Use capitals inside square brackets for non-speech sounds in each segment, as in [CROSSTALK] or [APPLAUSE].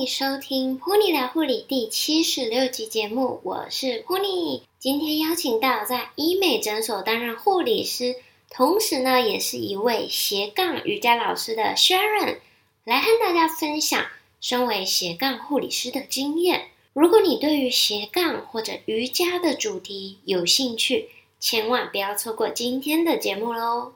迎收听《噗妮聊护理》第七十六集节目，我是 Pony。今天邀请到在医美诊所担任护理师，同时呢，也是一位斜杠瑜伽老师的 Sharon，来和大家分享身为斜杠护理师的经验。如果你对于斜杠或者瑜伽的主题有兴趣，千万不要错过今天的节目喽！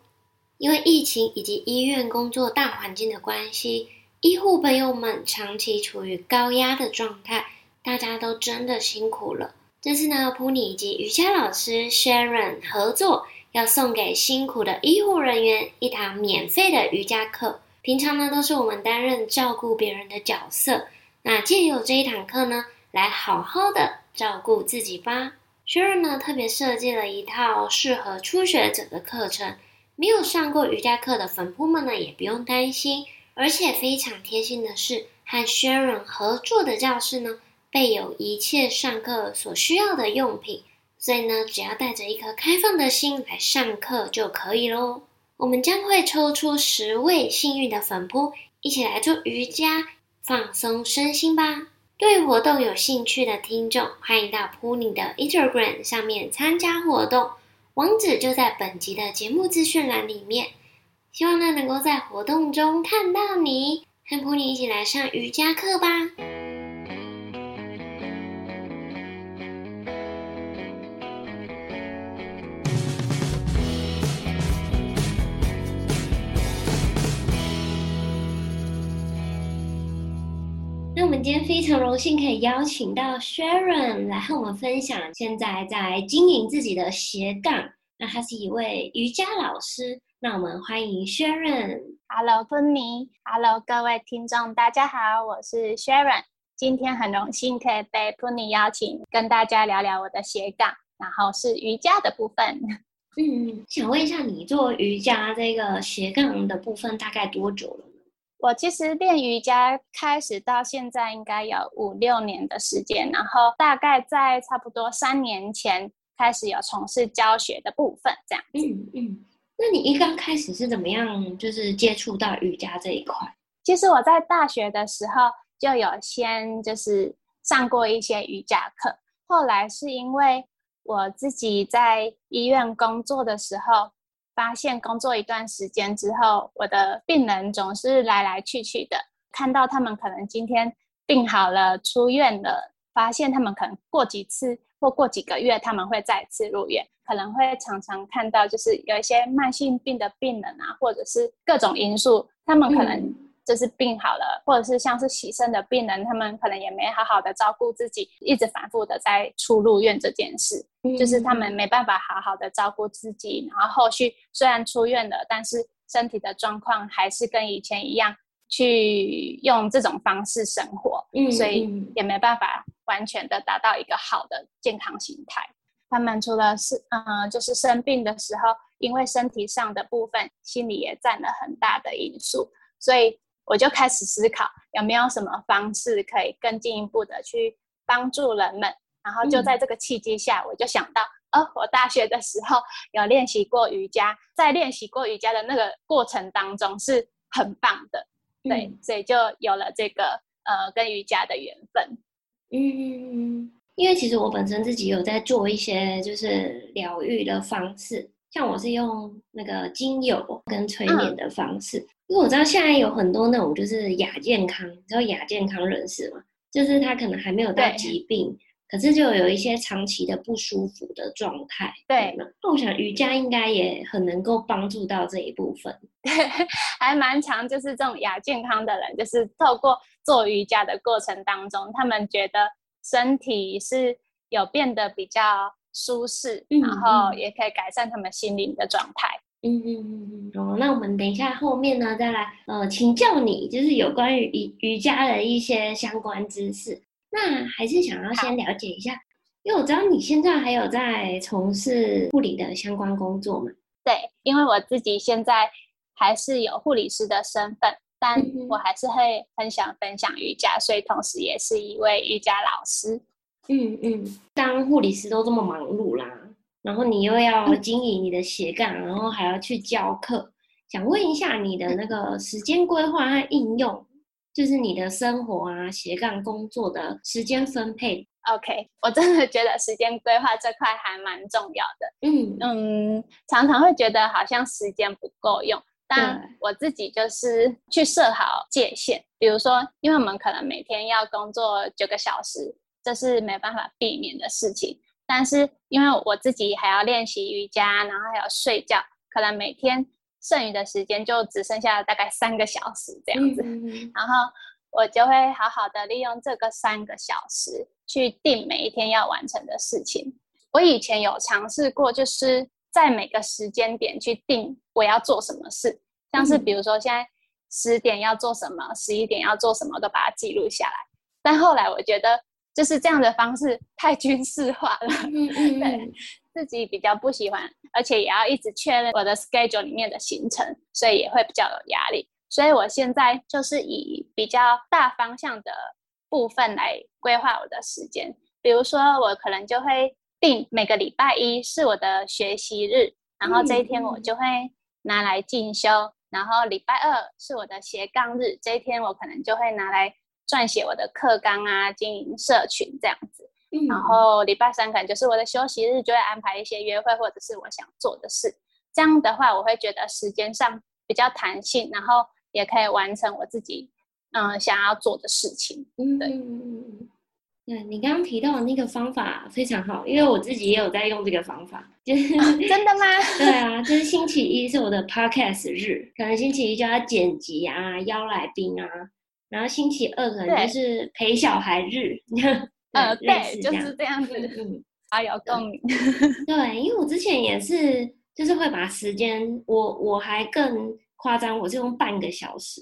因为疫情以及医院工作大环境的关系，医护朋友们长期处于高压的状态，大家都真的辛苦了。这次呢，普尼以及瑜伽老师 Sharon 合作，要送给辛苦的医护人员一堂免费的瑜伽课。平常呢，都是我们担任照顾别人的角色，那借由这一堂课呢，来好好的照顾自己吧。Sharon 呢，特别设计了一套适合初学者的课程，没有上过瑜伽课的粉扑们呢，也不用担心。而且非常贴心的是，和 Sharon 合作的教室呢，备有一切上课所需要的用品，所以呢，只要带着一颗开放的心来上课就可以喽。我们将会抽出十位幸运的粉扑，一起来做瑜伽，放松身心吧。对活动有兴趣的听众，欢迎到噗妮的 Instagram 上面参加活动，网址就在本集的节目资讯栏里面。希望呢能够在活动中看到你，和普尼一起来上瑜伽课吧。那我们今天非常荣幸可以邀请到 Sharon 来和我们分享现在在经营自己的斜杠。那她是一位瑜伽老师。那我们欢迎 Sharon。Hello，噗妮。Hello，各位听众，大家好，我是 Sharon。今天很荣幸可以被 Pony 邀请，跟大家聊聊我的斜杠，然后是瑜伽的部分。[LAUGHS] 嗯，想问一下，你做瑜伽这个斜杠的部分大概多久了？我其实练瑜伽开始到现在应该有五六年的时间，然后大概在差不多三年前开始有从事教学的部分，这样子。嗯嗯，那你一刚开始是怎么样，就是接触到瑜伽这一块？其实我在大学的时候就有先就是上过一些瑜伽课，后来是因为我自己在医院工作的时候。发现工作一段时间之后，我的病人总是来来去去的。看到他们可能今天病好了，出院了，发现他们可能过几次或过几个月他们会再次入院，可能会常常看到就是有一些慢性病的病人啊，或者是各种因素，他们可能、嗯。就是病好了，或者是像是洗肾的病人，他们可能也没好好的照顾自己，一直反复的在出入院这件事，嗯、就是他们没办法好好的照顾自己，然后后续虽然出院了，但是身体的状况还是跟以前一样，去用这种方式生活，嗯、所以也没办法完全的达到一个好的健康形态。他们除了是嗯，就是生病的时候，因为身体上的部分，心理也占了很大的因素，所以。我就开始思考有没有什么方式可以更进一步的去帮助人们，然后就在这个契机下，我就想到，哦，我大学的时候有练习过瑜伽，在练习过瑜伽的那个过程当中是很棒的，对，嗯、所以就有了这个呃跟瑜伽的缘分。嗯，因为其实我本身自己有在做一些就是疗愈的方式，像我是用那个精油跟催眠的方式。嗯因为我知道现在有很多那种就是亚健康，你知道亚健康人士嘛，就是他可能还没有到疾病，可是就有一些长期的不舒服的状态。对，那我想瑜伽应该也很能够帮助到这一部分。对，[LAUGHS] 还蛮常，就是这种亚健康的人，就是透过做瑜伽的过程当中，他们觉得身体是有变得比较舒适，嗯嗯，然后也可以改善他们心灵的状态。嗯嗯嗯嗯，哦，那我们等一下后面呢，再来呃请教你，就是有关于瑜瑜伽的一些相关知识。那还是想要先了解一下，因为我知道你现在还有在从事护理的相关工作嘛。对，因为我自己现在还是有护理师的身份，但我还是会很想分享瑜伽，所以同时也是一位瑜伽老师。嗯嗯，当护理师都这么忙碌啦。然后你又要经营你的斜杠，然后还要去教课，想问一下你的那个时间规划和应用就是你的生活啊、斜杠工作的时间分配。OK，我真的觉得时间规划这块还蛮重要的。嗯嗯，常常会觉得好像时间不够用，但我自己就是去设好界限。比如说，因为我们可能每天要工作九个小时，这是没办法避免的事情。但是因为我自己还要练习瑜伽，然后还要睡觉，可能每天剩余的时间就只剩下大概三个小时这样子。嗯、然后我就会好好的利用这个三个小时。去定每一天要完成的事情。我以前有尝试过，就是在每个时间点去定我要做什么事，像是比如说现在十点要做什么，十一点要做什么，都把它记录下来。但后来我觉得就是这样的方式太军事化了，嗯嗯嗯 [LAUGHS] 对自己比较不喜欢，而且也要一直确认我的 schedule 里面的行程，所以也会比较有压力。所以我现在就是以比较大方向的。部分来规划我的时间，比如说我可能就会定每个礼拜一是我的学习日，然后这一天我就会拿来进修，然后礼拜二是我的斜杠日，这一天我可能就会拿来撰写我的课纲啊，经营社群这样子，然后礼拜三可能就是我的休息日，就会安排一些约会或者是我想做的事，这样的话我会觉得时间上比较弹性，然后也可以完成我自己。嗯，想要做的事情，嗯，对，对你刚刚提到的那个方法非常好，因为我自己也有在用这个方法，就是、哦、真的吗？[LAUGHS] 对啊，就是星期一是我的 podcast 日，可能星期一就要剪辑啊，邀来宾啊，然后星期二可能就是陪小孩日，[LAUGHS] 呃，对，就是这样子，嗯，啊有共鸣，[LAUGHS] 对，因为我之前也是，就是会把时间，我我还更夸张，我是用半个小时。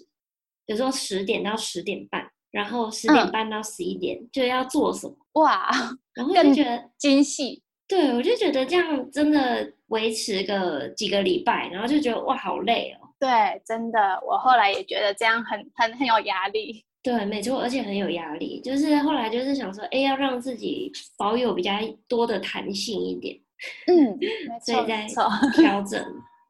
有时候十点到十点半，然后十点半到十一点、嗯、就要做什么哇，[LAUGHS] 然后就觉得精细。对，我就觉得这样真的维持个几个礼拜，然后就觉得哇，好累哦。对，真的，我后来也觉得这样很很很有压力。对，没错，而且很有压力。就是后来就是想说，哎，要让自己保有比较多的弹性一点。嗯，所以在 [LAUGHS] 调整。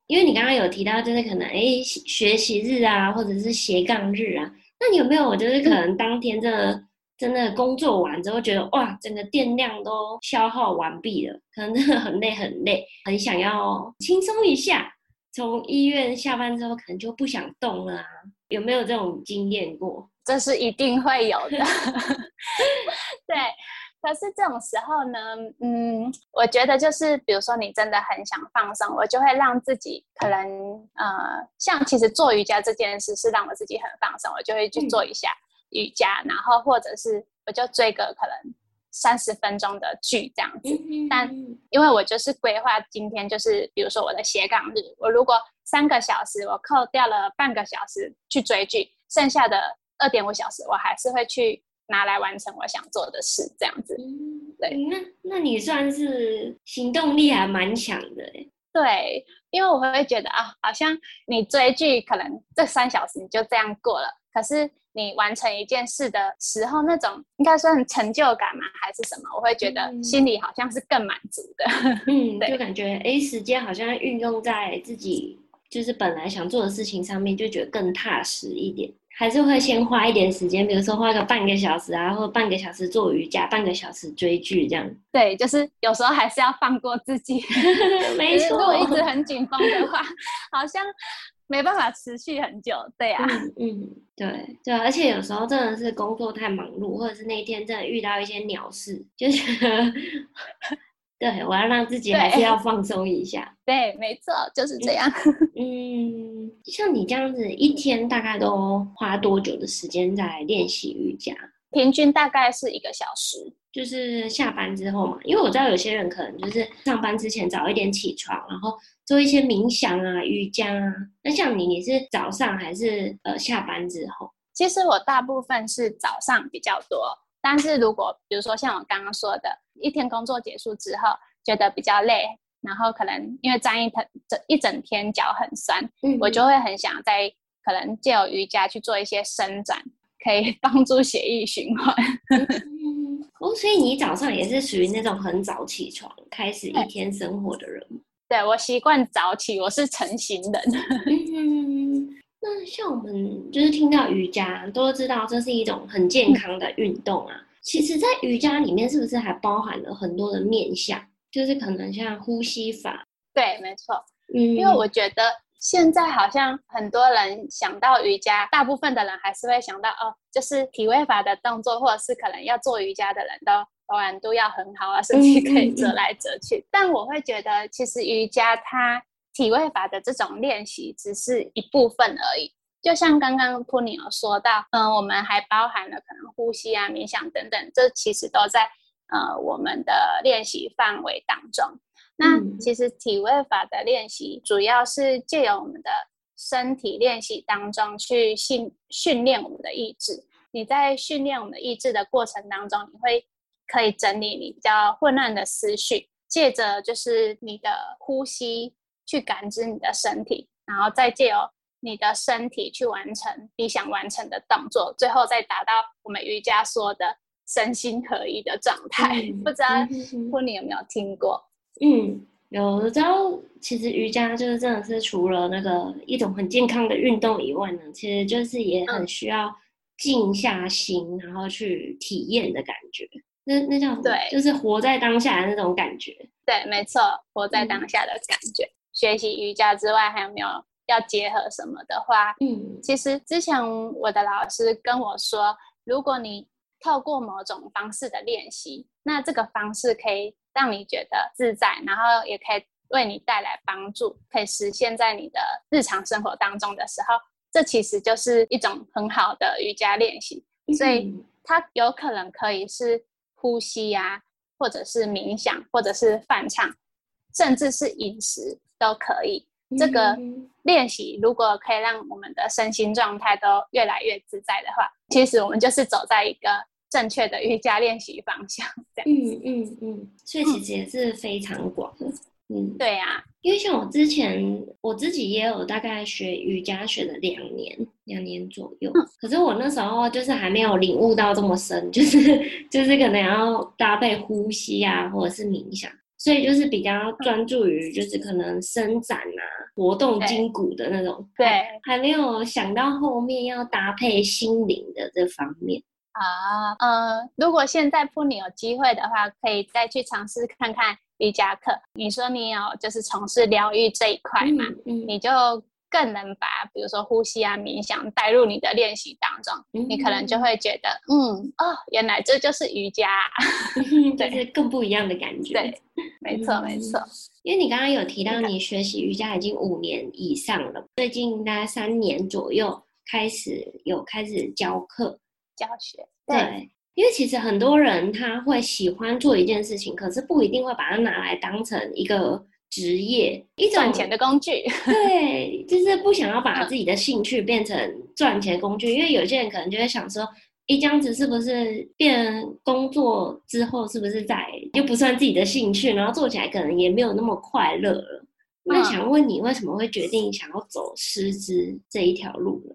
因为你刚刚有提到，就是可能哎，学习日啊，或者是斜杠日啊，那你有没有就是可能当天真的、嗯、真的工作完之后，觉得哇，整个电量都消耗完毕了，可能真的很累很累，很想要轻松一下。从医院下班之后，可能就不想动了啊？有没有这种经验过？这是一定会有的。[LAUGHS] 对。可是这种时候呢，嗯，我觉得就是，比如说你真的很想放松，我就会让自己可能，呃，像其实做瑜伽这件事是让我自己很放松，我就会去做一下瑜伽，嗯、然后或者是我就追个可能三十分钟的剧这样子。嗯、但因为我就是规划今天就是，比如说我的斜杠日，我如果三个小时我扣掉了半个小时去追剧，剩下的二点五小时我还是会去。拿来完成我想做的事，这样子。对，那那你算是行动力还蛮强的诶。对，因为我会觉得啊，好像你追剧可能这三小时你就这样过了，可是你完成一件事的时候，那种应该算成就感嘛？还是什么？我会觉得心里好像是更满足的。嗯，[LAUGHS] 对，就感觉哎，时间好像运用在自己就是本来想做的事情上面，就觉得更踏实一点。还是会先花一点时间，比如说花个半个小时啊，或者半个小时做瑜伽，半个小时追剧这样。对，就是有时候还是要放过自己。[LAUGHS] 没错，如果一直很紧绷的话，[LAUGHS] 好像没办法持续很久。对啊，嗯，嗯，对对，而且有时候真的是工作太忙碌，或者是那一天真的遇到一些鸟事，就觉得。对，我要让自己还是要放松一下。对，[LAUGHS] 对，没错，就是这样。[LAUGHS] 嗯，像你这样子，一天大概都花多久的时间在练习瑜伽？平均大概是一个小时，就是下班之后嘛。因为我知道有些人可能就是上班之前早一点起床，然后做一些冥想啊、瑜伽啊。那像你，你是早上还是呃下班之后？其实我大部分是早上比较多，但是如果比如说像我刚刚说的。一天工作结束之后，觉得比较累，然后可能因为站一整一整天脚很酸，嗯，我就会很想在可能借由瑜伽去做一些伸展，可以 [LAUGHS] 帮助血液循环。嗯、[LAUGHS] 哦，所以你早上也是属于那种很早起床开始一天生活的人？对，我习惯早起，我是晨型人。[LAUGHS] 嗯，那像我们就是听到瑜伽，都知道这是一种很健康的运动啊。嗯、其实，在瑜伽里面，是不是还包含了很多的面向？就是可能像呼吸法。对，没错。嗯，因为我觉得现在好像很多人想到瑜伽，大部分的人还是会想到哦，就是体位法的动作，或者是可能要做瑜伽的人都柔软度要很好啊，身体可以折来折去。嗯嗯嗯，但我会觉得，其实瑜伽它体位法的这种练习只是一部分而已。就像刚刚 Puni 有说到，嗯，我们还包含了可能呼吸啊、冥想等等，这其实都在呃我们的练习范围当中。那其实体位法的练习主要是借由我们的身体练习当中去训训练我们的意志。你在训练我们的意志的过程当中，你会可以整理你比较混乱的思绪，借着就是你的呼吸去感知你的身体，然后再借由你的身体去完成你想完成的动作，最后再达到我们瑜伽说的身心合一的状态。嗯、不知道 Puni 有没有听过？嗯，有，我知道，其实瑜伽就是真的是除了那个一种很健康的运动以外呢，其实就是也很需要静下心，然后去体验的感觉。那那叫对，就是活在当下的那种感觉。对，没错，活在当下的感觉。嗯、学习瑜伽之外，还有没有要结合什么的话？嗯，其实之前我的老师跟我说，如果你透过某种方式的练习，那这个方式可以。让你觉得自在，然后也可以为你带来帮助，可以实现在你的日常生活当中的时候，这其实就是一种很好的瑜伽练习。所以它有可能可以是呼吸呀，或者是冥想，或者是泛唱，甚至是饮食都可以。这个练习如果可以让我们的身心状态都越来越自在的话，其实我们就是走在一个。正确的瑜伽练习方向，这样嗯嗯嗯，所以其实也是非常广的，嗯，对呀、啊，因为像我之前我自己也有大概学瑜伽学了两年，两年左右，嗯、可是我那时候就是还没有领悟到这么深，就是就是可能要搭配呼吸啊，或者是冥想，所以就是比较专注于就是可能伸展啊，活动筋骨的那种，对，还没有想到后面要搭配心灵的这方面。啊，呃，如果现在 Puni 有机会的话，可以再去尝试看看瑜伽课。你说你有就是从事疗愈这一块嘛，嗯嗯、你就更能把比如说呼吸啊、冥想带入你的练习当中，嗯、你可能就会觉得，嗯，哦，原来这就是瑜伽，[LAUGHS] 对，是更不一样的感觉。对，没错没错。因为你刚刚有提到你学习瑜伽已经五年以上了，最近大概三年左右开始有开始教课。教学对，对，因为其实很多人他会喜欢做一件事情，可是不一定会把它拿来当成一个职业，一种赚钱的工具。[LAUGHS] 对，就是不想要把自己的兴趣变成赚钱工具，嗯、因为有些人可能就会想说，一这样子是不是变工作之后是不是在又不算自己的兴趣，然后做起来可能也没有那么快乐了。嗯、那想问你，为什么会决定想要走师资这一条路呢？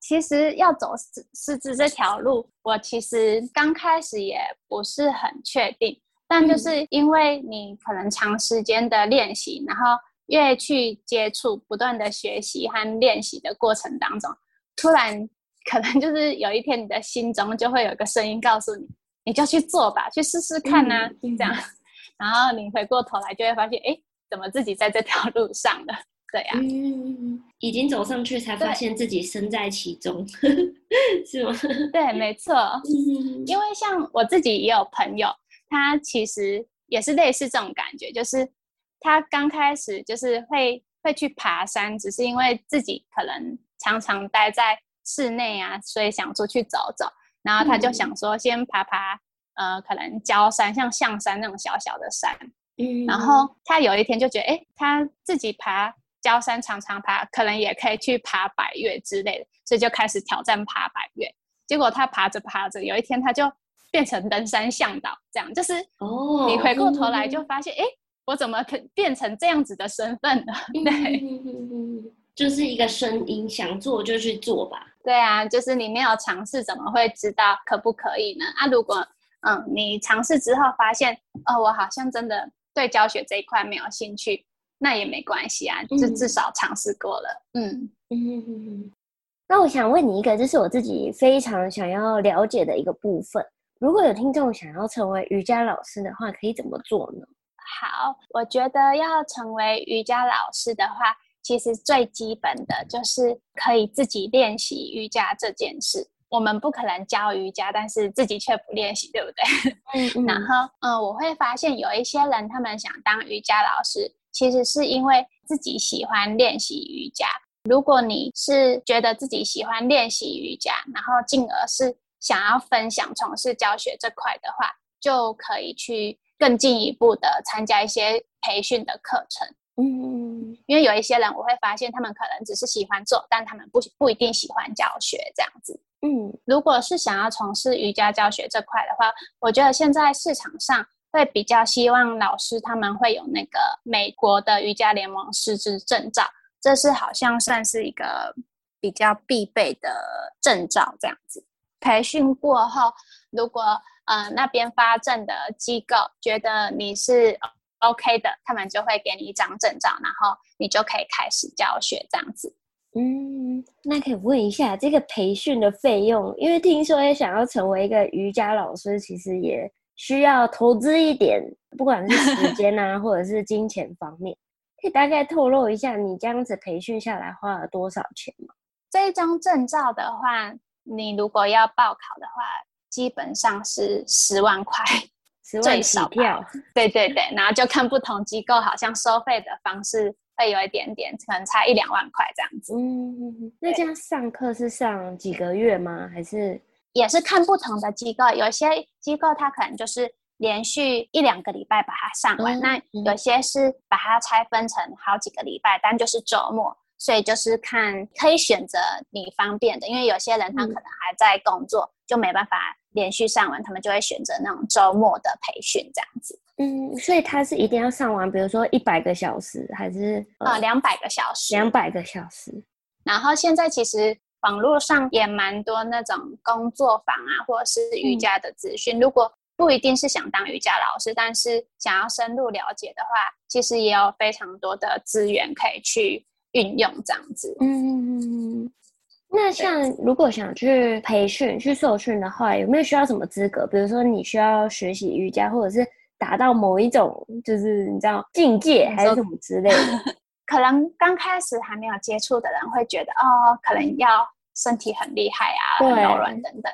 其实要走师师资这条路，我其实刚开始也不是很确定，但就是因为你可能长时间的练习，然后越去接触、不断的学习和练习的过程当中，突然可能就是有一天你的心中就会有个声音告诉你，你就去做吧，去试试看呐、啊，嗯、这样，然后你回过头来就会发现，哎，怎么自己在这条路上了？对呀、啊，嗯，已经走上去才发现自己身在其中，对 [LAUGHS] 是吗？对，没错。嗯，因为像我自己也有朋友，他其实也是类似这种感觉，就是他刚开始就是会会去爬山，只是因为自己可能常常待在室内啊，所以想出去走走。然后他就想说，先爬爬，嗯、呃，可能焦山，像象山那种小小的山。嗯，然后他有一天就觉得，哎，他自己爬。焦山常常爬，可能也可以去爬百越之类的，所以就开始挑战爬百越。结果他爬着爬着，有一天他就变成登山向导，这样就是哦。你回过头来就发现，哎、我怎么可变成这样子的身份呢？对、嗯，[LAUGHS] 就是一个声音，想做就去做吧。对啊，就是你没有尝试，怎么会知道可不可以呢？啊，如果嗯你尝试之后发现，哦，我好像真的对教学这一块没有兴趣。那也没关系啊，就至少尝试过了。嗯嗯嗯嗯。那我想问你一个，这是我自己非常想要了解的一个部分。如果有听众想要成为瑜伽老师的话，可以怎么做呢？好，我觉得要成为瑜伽老师的话，其实最基本的就是可以自己练习瑜伽这件事。我们不可能教瑜伽，但是自己却不练习，对不对？嗯嗯。然后，嗯，我会发现有一些人，他们想当瑜伽老师，其实是因为自己喜欢练习瑜伽。如果你是觉得自己喜欢练习瑜伽，然后进而是想要分享从事教学这块的话，就可以去更进一步的参加一些培训的课程。嗯，因为有一些人，我会发现他们可能只是喜欢做，但他们不不一定喜欢教学这样子。嗯，如果是想要从事瑜伽教学这块的话，我觉得现在市场上会比较希望老师他们会有那个美国的瑜伽联盟师资证照，这是好像算是一个比较必备的证照这样子。培训过后，如果呃那边发证的机构觉得你是 OK 的，他们就会给你一张证照，然后你就可以开始教学这样子。嗯，那可以问一下这个培训的费用，因为听说也想要成为一个瑜伽老师，其实也需要投资一点，不管是时间啊，或者是金钱方面，[LAUGHS] 可以大概透露一下你这样子培训下来花了多少钱吗？这一张证照的话，你如果要报考的话，基本上是十万块，十万起跳。对对对，然后就看不同机构好像收费的方式。会有一点点，可能差一两万块这样子。嗯，那这样上课是上几个月吗？还是也是看不同的机构？有些机构它可能就是连续一两个礼拜把它上完，嗯、那有些是把它拆分成好几个礼拜，但就是周末，所以就是看可以选择你方便的，因为有些人他可能还在工作，嗯、就没办法连续上完，他们就会选择那种周末的培训这样子。嗯，所以他是一定要上完，比如说一百个小时，还是呃两百个小时？两百个小时。然后现在其实网络上也蛮多那种工作坊啊，或者是瑜伽的资讯。嗯、如果不一定是想当瑜伽老师，但是想要深入了解的话，其实也有非常多的资源可以去运用这样子。嗯，那像如果想去培训、去受训的话，有没有需要什么资格？比如说你需要学习瑜伽，或者是？达到某一种就是你知道境界还是什么之类的，[LAUGHS] 可能刚开始还没有接触的人会觉得哦，可能要身体很厉害啊，对很柔软等等。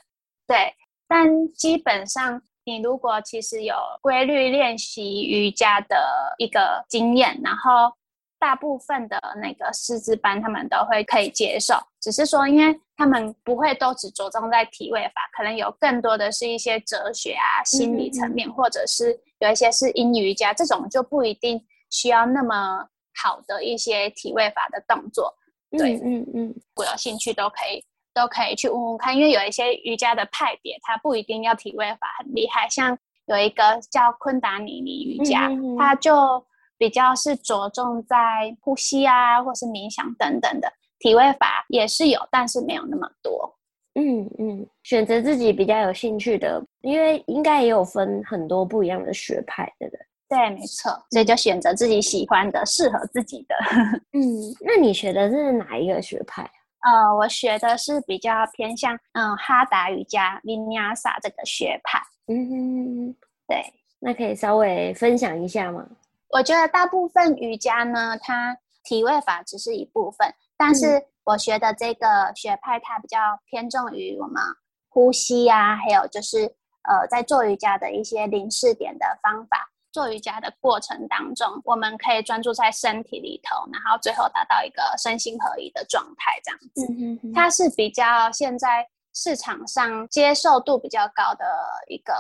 对，但基本上你如果其实有规律练习瑜伽的一个经验，然后。大部分的那个师资班，他们都会可以接受，只是说，因为他们不会都只着重在体位法，可能有更多的是一些哲学啊、心理层面，嗯嗯，或者是有一些是阴瑜伽，这种就不一定需要那么好的一些体位法的动作。对，嗯嗯，嗯，如果有兴趣都可以都可以去问问看，因为有一些瑜伽的派别，它不一定要体位法很厉害，像有一个叫昆达尼尼瑜伽，嗯嗯嗯，它就。比较是着重在呼吸啊，或是冥想等等的体位法也是有，但是没有那么多。嗯嗯，选择自己比较有兴趣的，因为应该也有分很多不一样的学派，对不对？对，没错。所以就选择自己喜欢的、适合自己的。[LAUGHS] 嗯，那你学的是哪一个学派？呃，我学的是比较偏向嗯哈达瑜伽 Vinyasa 这个学派。嗯哼，对，那可以稍微分享一下吗？我觉得大部分瑜伽呢，它体位法只是一部分，但是我学的这个学派，它比较偏重于我们呼吸啊，还有就是呃，在做瑜伽的一些零式点的方法。做瑜伽的过程当中，我们可以专注在身体里头，然后最后达到一个身心合一的状态，这样子。嗯哼哼。它是比较现在市场上接受度比较高的一个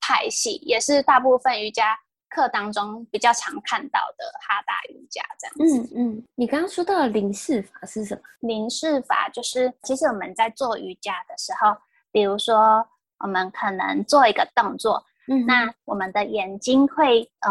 派系，也是大部分瑜伽。课当中比较常看到的哈达瑜伽这样子。嗯嗯，你刚刚说到的零式法是什么？凝视法就是，其实我们在做瑜伽的时候，比如说我们可能做一个动作，嗯，那我们的眼睛会呃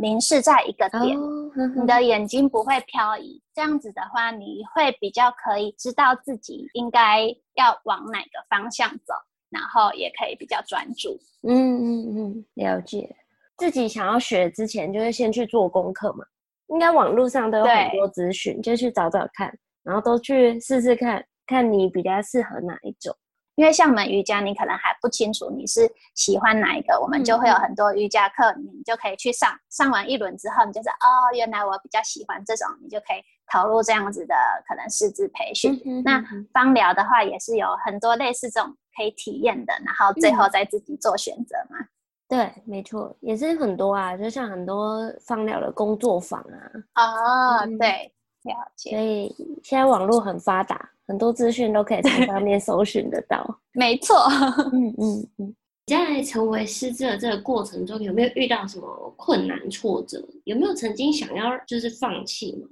凝视在一个点，哦、呵呵，你的眼睛不会漂移。这样子的话，你会比较可以知道自己应该要往哪个方向走，然后也可以比较专注。嗯嗯嗯，了解。自己想要学之前，就是先去做功课嘛。应该网络上都有很多资讯，对就去找找看，然后都去试试看，看你比较适合哪一种。因为像我们瑜伽，你可能还不清楚你是喜欢哪一个，我们就会有很多瑜伽课，你就可以去上。上完一轮之后，你就是哦，原来我比较喜欢这种，你就可以投入这样子的可能师资培训。嗯、哼哼那芳疗的话，也是有很多类似这种可以体验的，然后最后再自己做选择嘛。嗯、对，没错，也是很多啊，就像很多放疗的工作坊啊。哦，嗯、对，了解。所以现在网络很发达。很多资讯都可以从上面搜寻得到，[LAUGHS] 没错。嗯嗯嗯。你在成为师资的这个过程中，有没有遇到什么困难挫折？有没有曾经想要就是放弃吗？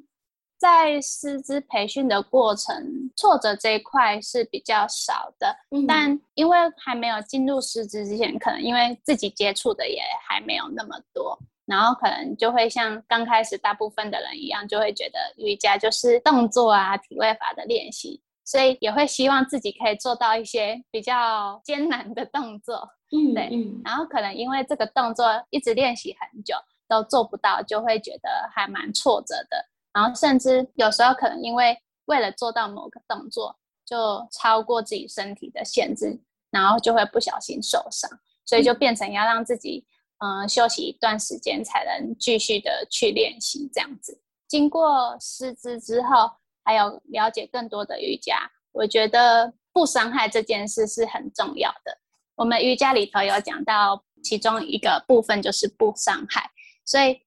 在师资培训的过程，挫折这一块是比较少的。嗯、但因为还没有进入师资之前，可能因为自己接触的也还没有那么多。然后可能就会像刚开始大部分的人一样，就会觉得瑜伽就是动作啊、体位法的练习，所以也会希望自己可以做到一些比较艰难的动作。嗯，对。嗯、然后可能因为这个动作一直练习很久都做不到，就会觉得还蛮挫折的。然后甚至有时候可能因为为了做到某个动作，就超过自己身体的限制，然后就会不小心受伤，所以就变成要让自己。嗯，休息一段时间才能继续的去练习，这样子。经过师资之后，还有了解更多的瑜伽，我觉得不伤害这件事是很重要的。我们瑜伽里头有讲到，其中一个部分就是不伤害。所以，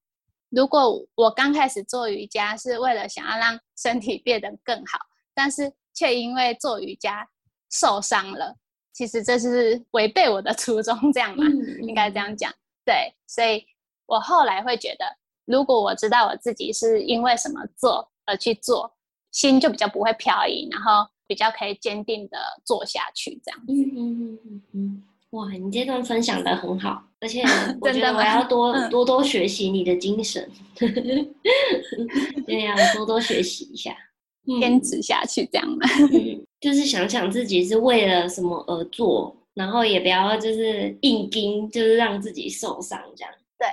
如果我刚开始做瑜伽是为了想要让 [LAUGHS] 身体变得更好，但是却因为做瑜伽受伤了，其实这是违背我的初衷，这样嘛？嗯、应该这样讲。对，所以我后来会觉得，如果我知道我自己是因为什么做而去做，心就比较不会飘移，然后比较可以坚定的做下去，这样子。嗯嗯嗯嗯，哇，你这段分享的很好，而且 [LAUGHS] 我觉得我要多多多学习你的精神，对呀，多多学习一下，坚持下去这样嘛。[LAUGHS] 嗯，就是想想自己是为了什么而做。然后也不要就是硬盯，就是让自己受伤这样。对，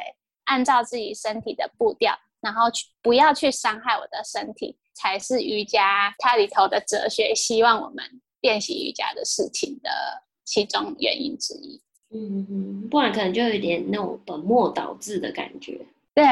按照自己身体的步调，然后去不要去伤害我的身体，才是瑜伽它里头的哲学。希望我们练习瑜伽的事情的其中原因之一。嗯嗯，不然可能就有点那种本末倒置的感觉。对，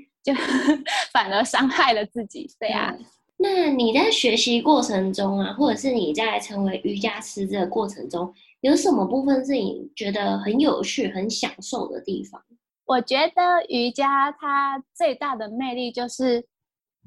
[LAUGHS] 就 [LAUGHS] 反而伤害了自己。对啊。嗯，那你在学习过程中啊，或者是你在成为瑜伽师这个过程中，有什么部分是你觉得很有趣、很享受的地方？我觉得瑜伽它最大的魅力就是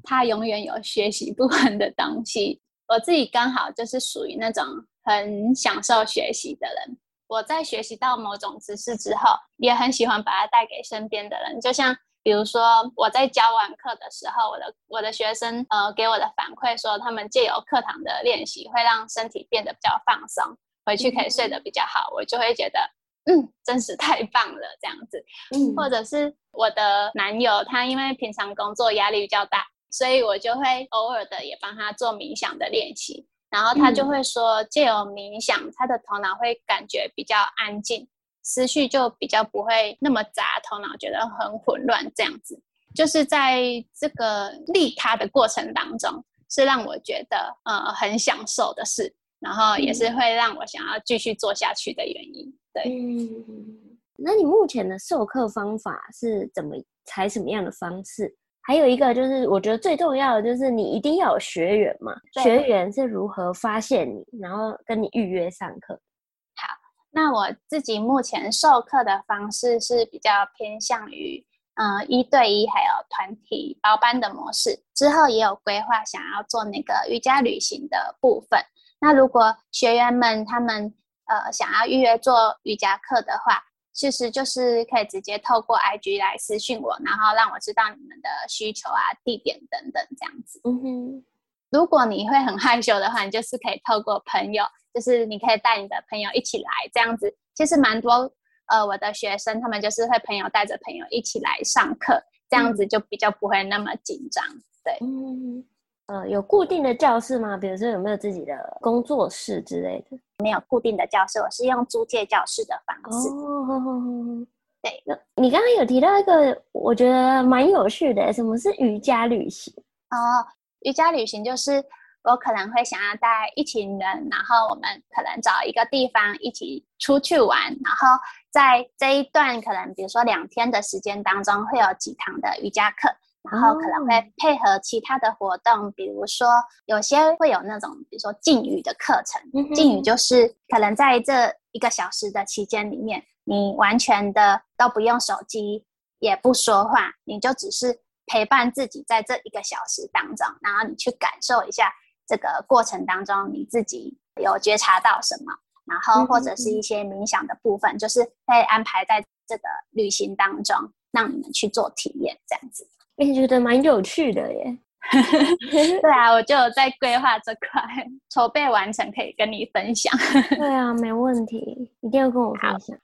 它永远有学习不完的东西。我自己刚好就是属于那种很享受学习的人。我在学习到某种知识之后，也很喜欢把它带给身边的人。就像比如说我在教完课的时候，我的我的学生呃给我的反馈说，他们借由课堂的练习，会让身体变得比较放松。回去可以睡得比较好，我就会觉得，嗯，真是太棒了，这样子。嗯，或者是我的男友，他因为平常工作压力比较大，所以我就会偶尔的也帮他做冥想的练习，然后他就会说，借由冥想，他的头脑会感觉比较安静，思绪就比较不会那么杂，头脑觉得很混乱，这样子。就是在这个利他的过程当中，是让我觉得呃很享受的事。然后也是会让我想要继续做下去的原因。对，嗯，那你目前的授课方法是怎么采什么样的方式？还有一个就是，我觉得最重要的就是你一定要有学员嘛。学员是如何发现你，然后跟你预约上课？好，那我自己目前授课的方式是比较偏向于嗯、呃、一对一，还有团体包班的模式。之后也有规划想要做那个瑜伽旅行的部分。那如果学员们他们呃想要预约做瑜伽课的话，其实就是可以直接透过 IG 来私讯我，然后让我知道你们的需求啊、地点等等这样子。嗯哼。如果你会很害羞的话，你就是可以透过朋友，就是你可以带你的朋友一起来这样子。其实蛮多呃我的学生他们就是会朋友带着朋友一起来上课，这样子就比较不会那么紧张。对。嗯。呃，有固定的教室吗？比如说有没有自己的工作室之类的？没有固定的教室，我是用租借教室的方式。哦，对。那你刚刚有提到一个，我觉得蛮有趣的，什么是瑜伽旅行？哦，瑜伽旅行就是我可能会想要带一群人，然后我们可能找一个地方一起出去玩，然后在这一段可能比如说两天的时间当中，会有几堂的瑜伽课，然后可能会配合其他的活动，比如说有些会有那种比如说静语的课程，静语就是可能在这一个小时的期间里面，你完全的都不用手机，也不说话，你就只是陪伴自己在这一个小时当中，然后你去感受一下。这个过程当中，你自己有觉察到什么？然后或者是一些冥想的部分，嗯、就是被安排在这个旅行当中，让你们去做体验，这样子。你觉得蛮有趣的耶。[LAUGHS] 对啊，我就在规划这块，筹备完成可以跟你分享。[LAUGHS] 对啊，没问题，一定要跟我分享。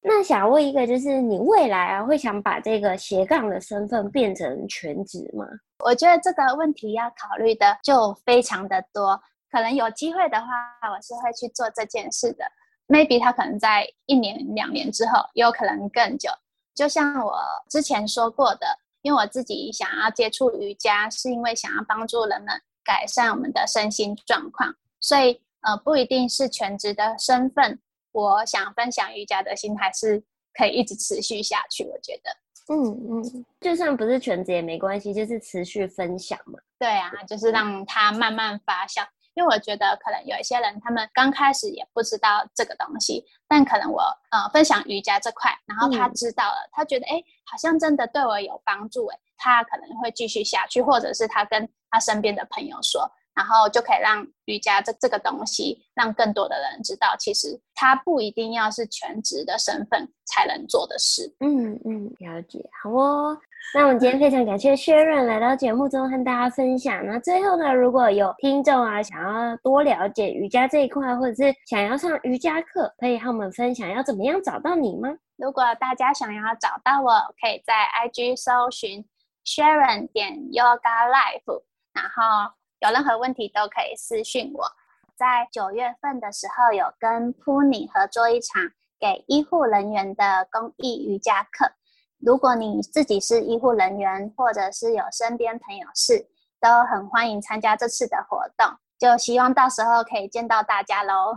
那想问一个，就是你未来啊，会想把这个斜杠的身份变成全职吗？我觉得这个问题要考虑的就非常的多。可能有机会的话，我是会去做这件事的。Maybe 他可能在一年、两年之后，也有可能更久。就像我之前说过的，因为我自己想要接触瑜伽，是因为想要帮助人们改善我们的身心状况，所以呃，不一定是全职的身份。我想分享瑜伽的心态是可以一直持续下去，我觉得，嗯嗯，就算不是全职也没关系，就是持续分享嘛。对啊，就是让它慢慢发酵。因为我觉得可能有一些人，他们刚开始也不知道这个东西，但可能我呃分享瑜伽这块，然后他知道了，嗯、他觉得哎，好像真的对我有帮助，哎，他可能会继续下去，或者是他跟他身边的朋友说。然后就可以让瑜伽这这个东西，让更多的人知道，其实它不一定要是全职的身份才能做的事。嗯嗯，了解，好哦。那我们今天非常感谢 Sharon 来到节目中和大家分享。那最后呢，如果有听众啊想要多了解瑜伽这一块，或者是想要上瑜伽课，可以和我们分享要怎么样找到你吗？如果大家想要找到我，可以在 IG 搜寻 Sharon 点 Yoga Life，然后。有任何问题都可以私信我。在九月份的时候，有跟 p u n y 合作一场给医护人员的公益瑜伽课。如果你自己是医护人员，或者是有身边朋友是，都很欢迎参加这次的活动。就希望到时候可以见到大家喽。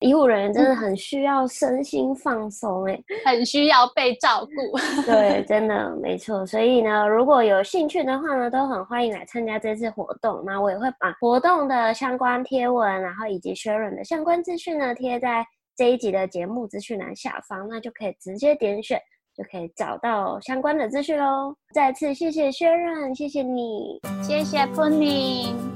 医护人员真的很需要身心放松，哎，很需要被照顾。[LAUGHS] 对，真的没错。所以呢，如果有兴趣的话呢，都很欢迎来参加这次活动。那我也会把活动的相关贴文，然后以及 Sharon 的相关资讯呢，贴在这一集的节目资讯栏下方，那就可以直接点选，就可以找到相关的资讯喽。再次谢谢 Sharon，谢谢你，谢谢 Puni。